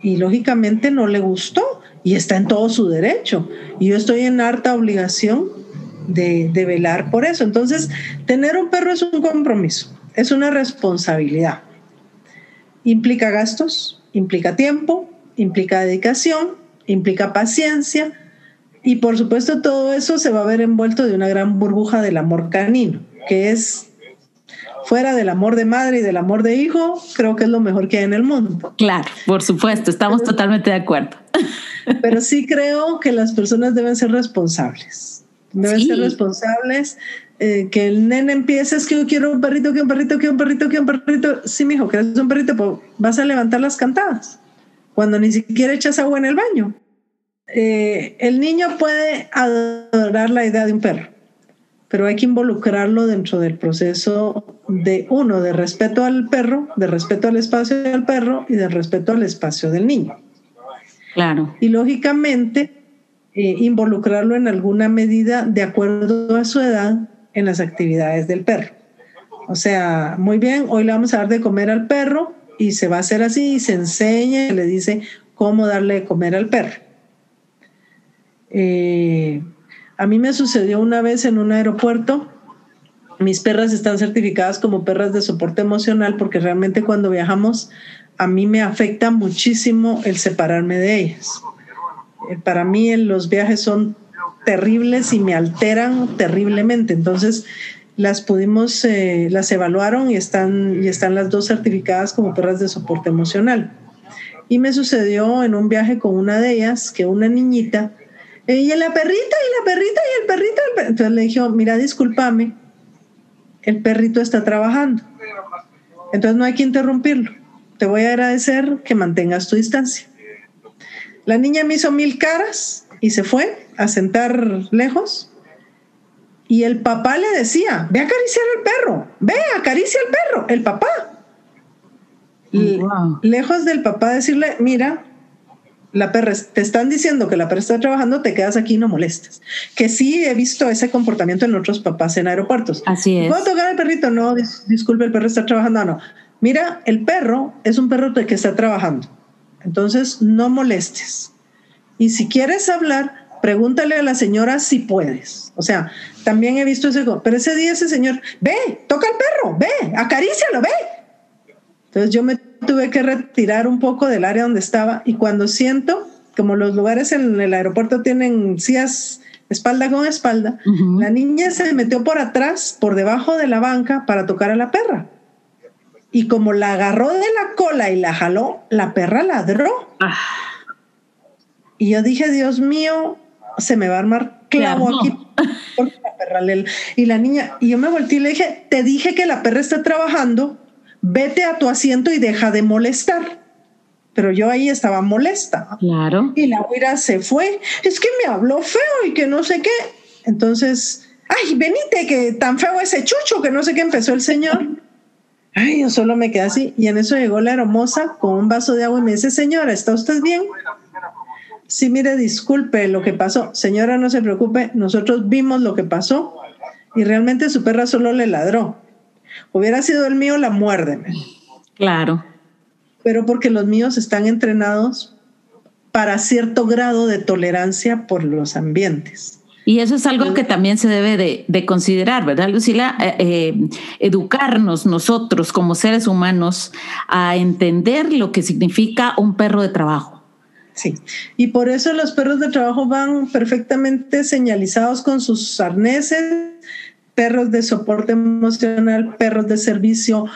y lógicamente no le gustó y está en todo su derecho. Y yo estoy en harta obligación de, velar por eso. Entonces, tener un perro es un compromiso, es una responsabilidad implica gastos, implica tiempo, implica dedicación, implica paciencia y por supuesto todo eso se va a ver envuelto de una gran burbuja del amor canino, que es fuera del amor de madre y del amor de hijo, creo que es lo mejor que hay en el mundo. Claro, por supuesto, estamos totalmente de acuerdo. [laughs] Pero sí creo que las personas deben ser responsables. Deben ser responsables eh, que el nene empiece, es que yo quiero un perrito, que un perrito, que un perrito, que un perrito. Sí, mijo, que es un perrito, pues vas a levantar las cantadas cuando ni siquiera echas agua en el baño. Eh, el niño puede adorar la idea de un perro, pero hay que involucrarlo dentro del proceso de uno, de respeto al perro, de respeto al espacio del perro y de respeto al espacio del niño. Claro. Y lógicamente, eh, involucrarlo en alguna medida de acuerdo a su edad en las actividades del perro. O sea, muy bien, hoy le vamos a dar de comer al perro y se va a hacer así y se enseña y le dice cómo darle de comer al perro. Eh, a mí me sucedió una vez en un aeropuerto, mis perras están certificadas como perras de soporte emocional porque realmente cuando viajamos a mí me afecta muchísimo el separarme de ellas. Eh, para mí los viajes son terribles y me alteran terriblemente. Entonces, las pudimos, eh, las evaluaron y están, y están las dos certificadas como perras de soporte emocional. Y me sucedió en un viaje con una de ellas que una niñita, eh, y la perrita, y la perrita, y el perrito, entonces le dije, mira, discúlpame, el perrito está trabajando. Entonces no hay que interrumpirlo. Te voy a agradecer que mantengas tu distancia. La niña me hizo mil caras y se fue a sentar lejos. Y el papá le decía, ve a acariciar al perro, ve, acaricia al perro, el papá. Lejos del papá decirle, mira, la perra, te están diciendo que la perra está trabajando, te quedas aquí y no molestes. Que sí he visto ese comportamiento en otros papás en aeropuertos. Así es. ¿Puedo tocar al perrito? No, disculpe, el perro está trabajando. No, mira, el perro es un perro que está trabajando. Entonces, no molestes. Y si quieres hablar, pregúntale a la señora si puedes. O sea, también he visto ese, pero ese día ese señor, ve, toca al perro, ve, acarícialo, ve. Entonces yo me tuve que retirar un poco del área donde estaba y cuando siento, como los lugares en el aeropuerto tienen sillas espalda con espalda, la niña se metió por atrás, por debajo de la banca para tocar a la perra. Y como la agarró de la cola y la jaló, la perra ladró. Ah. Y yo dije, Dios mío, se me va a armar clavo aquí. y la niña, y yo me volteé y le dije, te dije que la perra está trabajando, vete a tu asiento y deja de molestar. Pero yo ahí estaba molesta. Claro. Y la huira se fue. Es que me habló feo y que no sé qué. Entonces, ay, venite, que tan feo ese chucho, que no sé qué empezó el señor. Ay, yo solo me quedé así. Y en eso llegó la hermosa con un vaso de agua y me dice, señora, ¿está usted bien? sí, mire, disculpe lo que pasó. Señora, no se preocupe, nosotros vimos lo que pasó y realmente su perra solo le ladró. Hubiera sido el mío, la muérdeme. Claro. Pero porque los míos están entrenados para cierto grado de tolerancia por los ambientes. Y eso es algo que también se debe de, considerar, ¿verdad, Lucila? Eh, eh, educarnos nosotros como seres humanos a entender lo que significa un perro de trabajo Sí, y por eso los perros de trabajo van perfectamente señalizados con sus arneses, perros de soporte emocional, perros de servicio,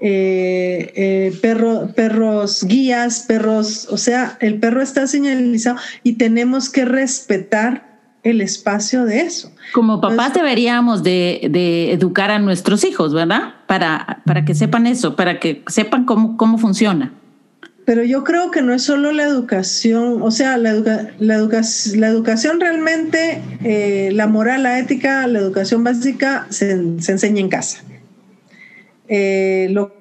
eh, eh, perros guías, perros, o sea, el perro está señalizado y tenemos que respetar el espacio de eso. Como papás deberíamos de, educar a nuestros hijos, ¿verdad? Para, para que sepan eso, para que sepan cómo, cómo funciona. Pero yo creo que no es solo la educación, o sea, la, la, educación realmente, eh, la moral, la ética, la educación básica se, se enseña en casa. Eh, lo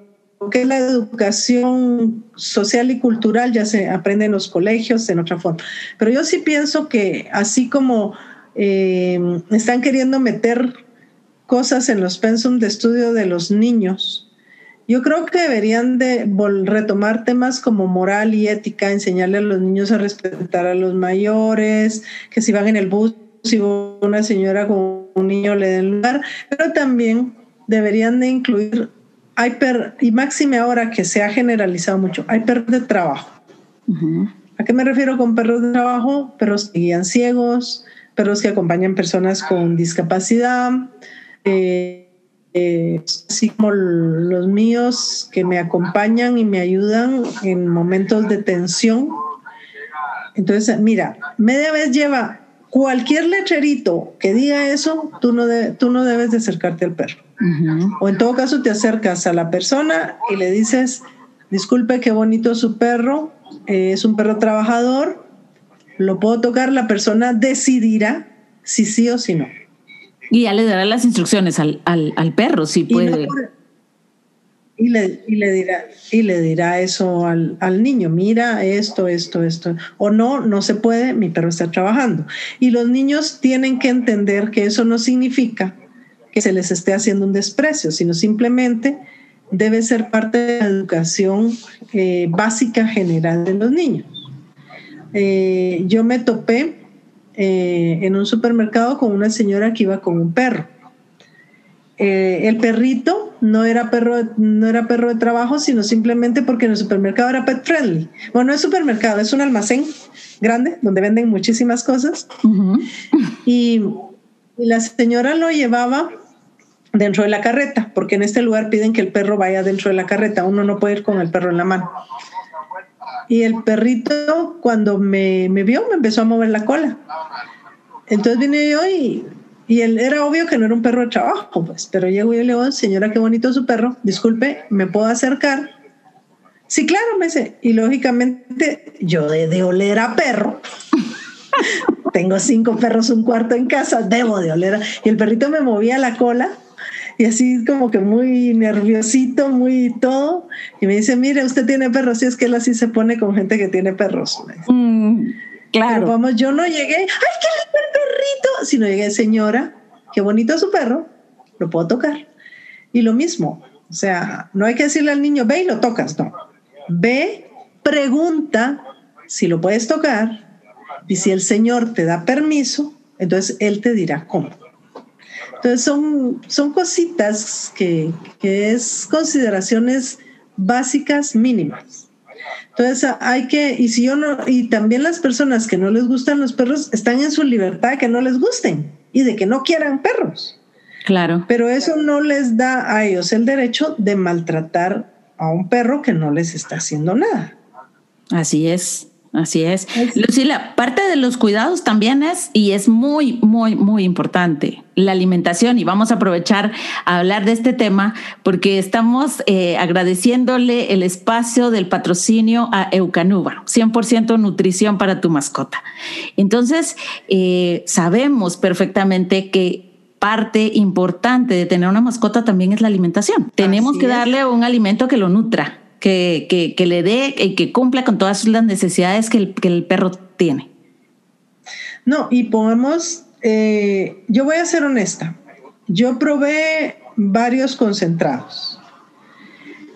que es la educación social y cultural ya se aprende en los colegios en otra forma. Pero yo sí pienso que así como eh, están queriendo meter cosas en los pensum de estudio de los niños, yo creo que deberían de retomar temas como moral y ética, enseñarle a los niños a respetar a los mayores, que si van en el bus, si una señora con un niño le den lugar, pero también deberían de incluir hay y máxime ahora que se ha generalizado mucho, hay perros de trabajo. ¿A qué me refiero con perros de trabajo? Perros que guían ciegos, perros que acompañan personas con discapacidad, eh, eh, así como los míos que me acompañan y me ayudan en momentos de tensión. Entonces, mira, media vez lleva cualquier lecherito que diga eso, tú no, tú no debes de acercarte al perro. O en todo caso te acercas a la persona y le dices, disculpe, qué bonito su perro, eh, es un perro trabajador, lo puedo tocar, la persona decidirá si sí o si no. Y ya le dará las instrucciones al, perro, si puede. Y, le, dirá, y le dirá eso al, al, niño, mira esto, esto, esto. O no, no se puede, mi perro está trabajando. Y los niños tienen que entender que eso no significa que se les esté haciendo un desprecio, sino simplemente debe ser parte de la educación eh, básica general de los niños. Eh, yo me topé eh, en un supermercado con una señora que iba con un perro. el perrito no era perro, no era perro de trabajo, sino simplemente porque en el supermercado era pet friendly. Bueno, no es supermercado, es un almacén grande donde venden muchísimas cosas. y, y la señora lo llevaba dentro de la carreta, porque en este lugar piden que el perro vaya dentro de la carreta, uno no puede ir con el perro en la mano. Y el perrito cuando me, me vio me empezó a mover la cola. Entonces vine yo y, y él era obvio que no era un perro de trabajo, pues, pero llego y le digo, señora, qué bonito su perro, disculpe, ¿me puedo acercar? Sí, claro, me dice. Y lógicamente yo de, de oler a perro. [laughs] Tengo cinco perros, un cuarto en casa, debo de oler. Y el perrito me movía la cola y así como que muy nerviosito, muy todo. Y me dice, mire, usted tiene perros. Y es que él así se pone con gente que tiene perros. Mm, claro. vamos, yo no llegué, ay, qué lindo el perrito. Sino llegué, señora, qué bonito su perro, lo puedo tocar. Y lo mismo, o sea, no hay que decirle al niño, ve y lo tocas, no. Ve, pregunta si lo puedes tocar y si el Señor te da permiso, entonces Él te dirá cómo. Entonces son, son cositas que, que es consideraciones básicas mínimas. Entonces hay que, y si yo no, y también las personas que no les gustan los perros están en su libertad de que no les gusten y de que no quieran perros. Claro. Pero eso no les da a ellos el derecho de maltratar a un perro que no les está haciendo nada. Así es. Así es. Lucila, parte de los cuidados también es, y es muy, muy, muy importante, la alimentación. Y vamos a aprovechar a hablar de este tema porque estamos eh, agradeciéndole el espacio del patrocinio a Eucanuba, 100% nutrición para tu mascota. Entonces, eh, sabemos perfectamente que parte importante de tener una mascota también es la alimentación. Tenemos que darle un alimento que lo nutra que, le dé y que cumpla con todas las necesidades que el, perro tiene. No, y podemos, eh, yo voy a ser honesta, yo probé varios concentrados.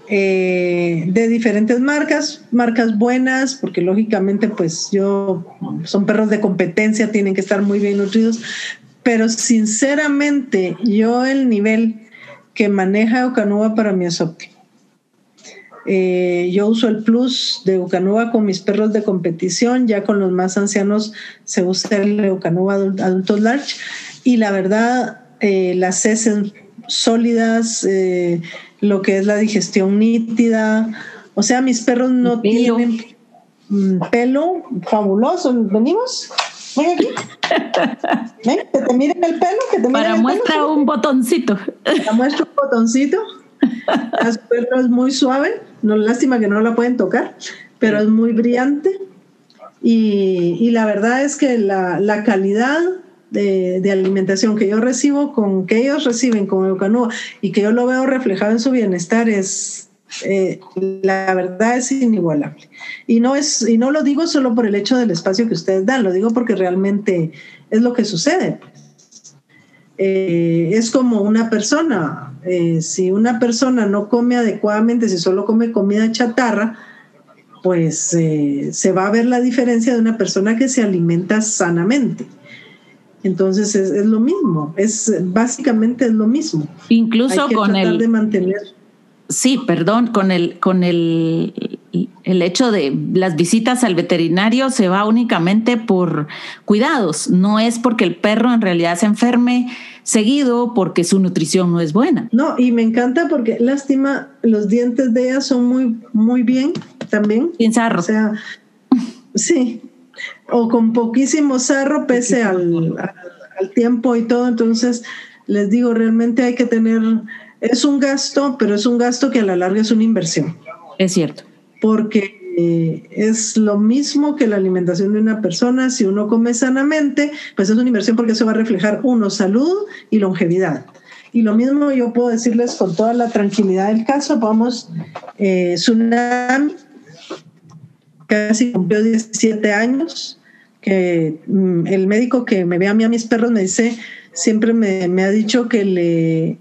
Eh, de diferentes marcas, marcas buenas, porque lógicamente pues yo, son perros de competencia, tienen que estar muy bien nutridos, pero sinceramente yo el nivel que maneja Eucanuba para mí es. Eh, yo uso el plus de Eucanuba con mis perros de competición, ya con los más ancianos se usa el Eucanuba adultos large y la verdad eh, las heces sólidas, eh, lo que es la digestión nítida. O sea, mis perros no tienen pelo fabuloso. ¿Venimos? Ven aquí. [laughs] Ven, que te miren el pelo, que te Para muestra un botoncito. Para muestra un botoncito. Su perro es muy suave, no lástima que no la pueden tocar, pero es muy brillante. Y, y la verdad es que la, la calidad de, de, alimentación que yo recibo, con que ellos reciben con Eucanúa y que yo lo veo reflejado en su bienestar es, eh, la verdad es inigualable. Y no, es, y no lo digo solo por el hecho del espacio que ustedes dan, lo digo porque realmente es lo que sucede. Eh, es como una persona, eh, si una persona no come adecuadamente, si solo come comida chatarra, pues eh, se va a ver la diferencia de una persona que se alimenta sanamente. Entonces es, es lo mismo, es básicamente es lo mismo. Incluso con el de mantener. Sí, perdón, con el con el el hecho de las visitas al veterinario se va únicamente por cuidados, no es porque el perro en realidad se enferme seguido porque su nutrición no es buena. No, y me encanta porque lástima, los dientes de ella son muy, muy bien también. Sin sarro. O sea, sí, o con poquísimo sarro pese al, al tiempo y todo, entonces les digo, realmente hay que tener, es un gasto, pero es un gasto que a la larga es una inversión. Es cierto porque eh, es lo mismo que la alimentación de una persona. Si uno come sanamente, pues es una inversión porque eso va a reflejar, uno, salud y longevidad. Y lo mismo yo puedo decirles con toda la tranquilidad del caso, vamos, eh, Tsunami casi cumplió 17 años, que mm, el médico que me ve a mí a mis perros me dice, siempre me, me ha dicho que, le,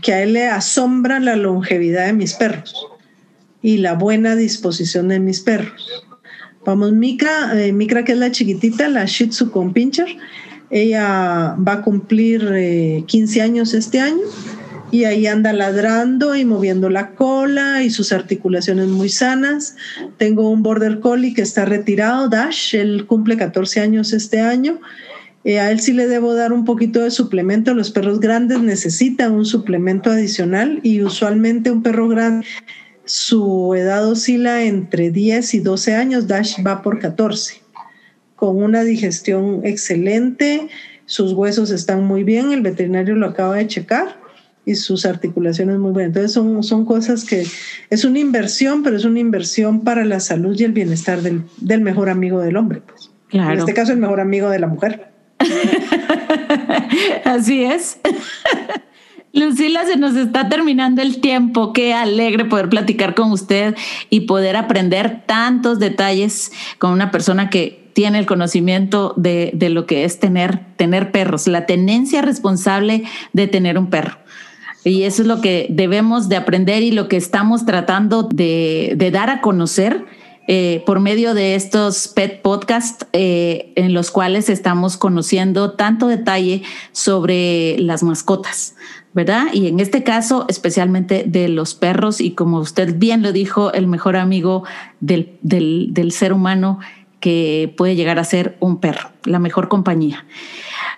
que a él le asombra la longevidad de mis perros y la buena disposición de mis perros. Vamos, Mika, eh, Mika que es la chiquitita, la Shih con pincher, ella va a cumplir 15 eh, años este año y ahí anda ladrando y moviendo la cola y sus articulaciones muy sanas. Tengo un border collie que está retirado, Dash, él cumple 14 años este año. Eh, a él sí le debo dar un poquito de suplemento. Los perros grandes necesitan un suplemento adicional y usualmente un perro grande su edad oscila entre 10 y 12 años, Dash va por 14, con una digestión excelente, sus huesos están muy bien, el veterinario lo acaba de checar y sus articulaciones muy buenas. Entonces son, son cosas que es una inversión, pero es una inversión para la salud y el bienestar del, del mejor amigo del hombre. Pues. Claro. En este caso el mejor amigo de la mujer. [laughs] Así es. [laughs] Lucila, se nos está terminando el tiempo. Qué alegre poder platicar con usted y poder aprender tantos detalles con una persona que tiene el conocimiento de, de lo que es tener, tener perros, la tenencia responsable de tener un perro. Y eso es lo que debemos de aprender y lo que estamos tratando de, de dar a conocer eh, por medio de estos pet podcasts eh, en los cuales estamos conociendo tanto detalle sobre las mascotas, ¿verdad? Y en este caso, especialmente de los perros y como usted bien lo dijo, el mejor amigo del, del, ser humano que puede llegar a ser un perro, la mejor compañía.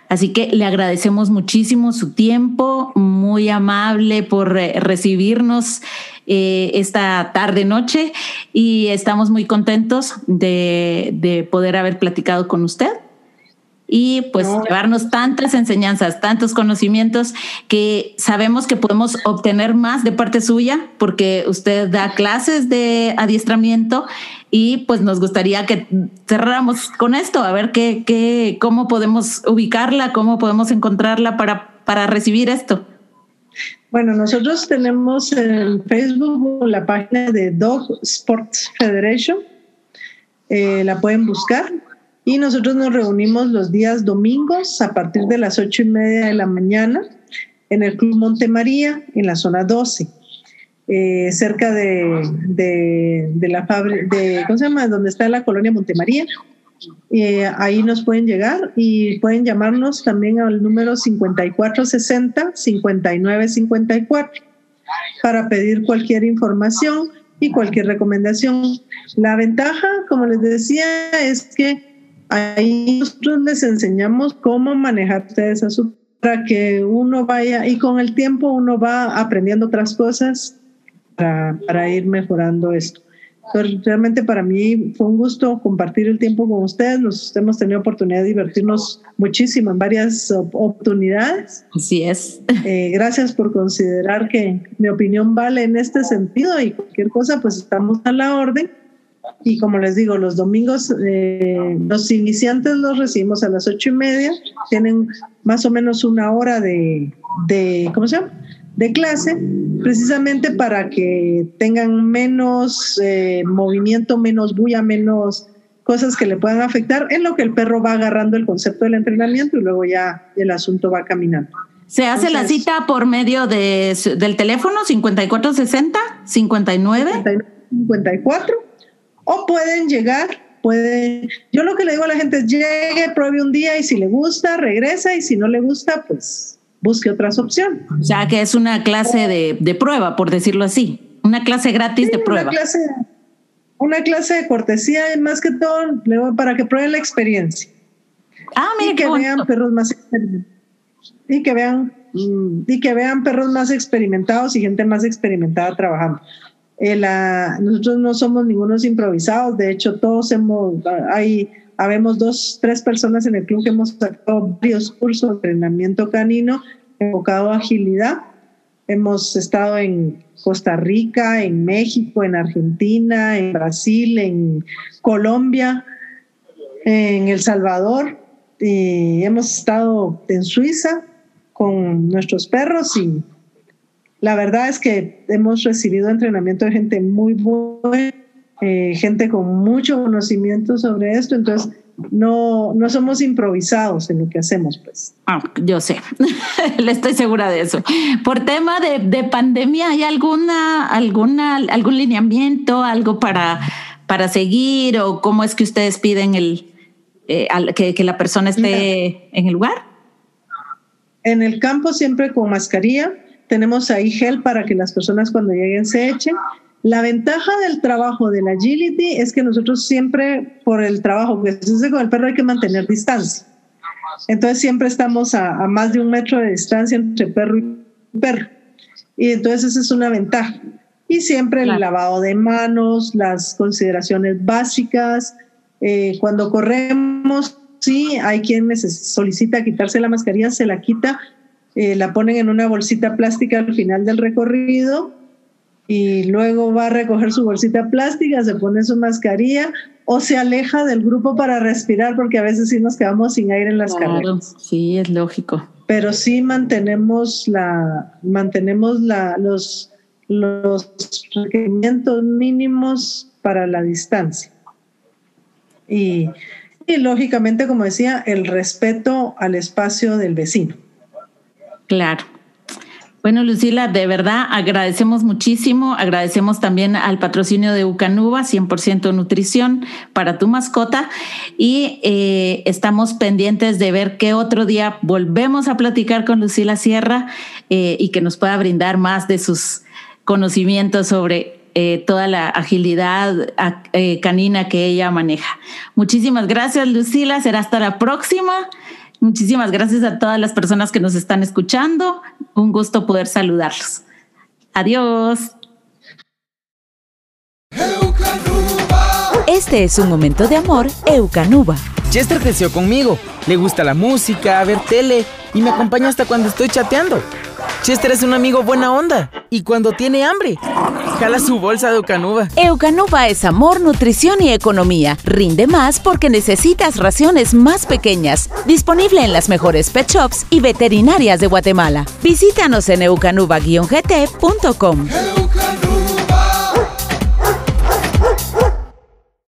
Así que le agradecemos muchísimo su tiempo, muy amable por recibirnos eh, esta tarde noche y estamos muy contentos de, de poder haber platicado con usted y pues llevarnos tantas enseñanzas, tantos conocimientos que sabemos que podemos obtener más de parte suya porque usted da clases de adiestramiento y pues nos gustaría que cerráramos con esto, a ver qué, qué, cómo podemos ubicarla, cómo podemos encontrarla para, para recibir esto. Bueno, nosotros tenemos en Facebook la página de Dog Sports Federation. Eh, la pueden buscar y nosotros nos reunimos los días domingos a partir de las ocho y media de la mañana en el Club Montemaría, en la zona 12, eh, cerca de, de, la fábrica, de, ¿cómo se llama? Donde está la colonia Montemaría. Eh, ahí nos pueden llegar y pueden llamarnos también al número 5460-5954 para pedir cualquier información y cualquier recomendación. La ventaja, como les decía, es que Ahí nosotros les enseñamos cómo manejar ustedes a su para que uno vaya y con el tiempo uno va aprendiendo otras cosas para, para ir mejorando esto. realmente para mí fue un gusto compartir el tiempo con ustedes. Nos hemos tenido oportunidad de divertirnos muchísimo en varias oportunidades. Así es. [laughs] Eh, gracias por considerar que mi opinión vale en este sentido y cualquier cosa, pues estamos a la orden. Y como les digo, los domingos eh, los iniciantes los recibimos a las ocho y media. Tienen más o menos una hora de, de ¿cómo se llama? De clase, precisamente para que tengan menos eh, movimiento, menos bulla, menos cosas que le puedan afectar, en lo que el perro va agarrando el concepto del entrenamiento y luego ya el asunto va caminando. ¿Se hace la cita por medio de, del teléfono 5460 59? 54 o pueden llegar, pueden, yo lo que le digo a la gente es llegue, pruebe un día y si le gusta, regresa y si no le gusta, pues busque otras opciones. O sea, que es una clase de, de prueba, por decirlo así, una clase gratis de prueba. Una clase, una clase de cortesía y más que todo para que prueben la experiencia. Ah, mire y que vean perros más experimentados. Y que vean mm, y que vean perros más experimentados y gente más experimentada trabajando. Eh, nosotros no somos ningunos improvisados, de hecho todos hemos, hay, habemos dos, tres personas en el club que hemos sacado varios cursos de entrenamiento canino enfocado a agilidad. Hemos estado en Costa Rica, en México, en Argentina, en Brasil, en Colombia, en El Salvador y hemos estado en Suiza con nuestros perros y la verdad es que hemos recibido entrenamiento de gente muy buena, eh, gente con mucho conocimiento sobre esto, entonces no, no somos improvisados en lo que hacemos, pues. Ah, yo sé, [laughs] le estoy segura de eso. Por tema de, pandemia, ¿hay alguna, alguna, algún lineamiento, algo para, para seguir o cómo es que ustedes piden el, eh, que, que, la persona esté en el lugar? En el campo siempre con mascarilla, tenemos ahí gel para que las personas cuando lleguen se echen. La ventaja del trabajo del agility es que nosotros siempre, por el trabajo que se hace con el perro, hay que mantener distancia. Entonces siempre estamos a, más de un metro de distancia entre perro y perro. Y entonces esa es una ventaja. Y siempre el lavado de manos, las consideraciones básicas. Eh, cuando corremos, sí, hay quien solicita quitarse la mascarilla, se la quita, eh, la ponen en una bolsita plástica al final del recorrido y luego va a recoger su bolsita plástica, se pone su mascarilla o se aleja del grupo para respirar porque a veces sí nos quedamos sin aire en las claro, Sí, es lógico. Pero sí mantenemos la mantenemos la, los los requerimientos mínimos para la distancia. Y, y lógicamente, como decía, el respeto al espacio del vecino. Claro. Bueno, Lucila, de verdad agradecemos muchísimo. Agradecemos también al patrocinio de Ucanuba, 100% nutrición para tu mascota. Y eh, estamos pendientes de ver qué otro día volvemos a platicar con Lucila Sierra eh, y que nos pueda brindar más de sus conocimientos sobre eh, toda la agilidad canina que ella maneja. Muchísimas gracias, Lucila. Será hasta la próxima. Muchísimas gracias a todas las personas que nos están escuchando. Un gusto poder saludarlos. Adiós. Este es un momento de amor, Eucanuba. Chester creció conmigo. Le gusta la música, ver tele y me acompaña hasta cuando estoy chateando. Chester es un amigo buena onda y cuando tiene hambre, jala su bolsa de Eucanuba. Eucanuba es amor, nutrición y economía. Rinde más porque necesitas raciones más pequeñas. Disponible en las mejores pet shops y veterinarias de Guatemala. Visítanos en eucanuba-gt.com.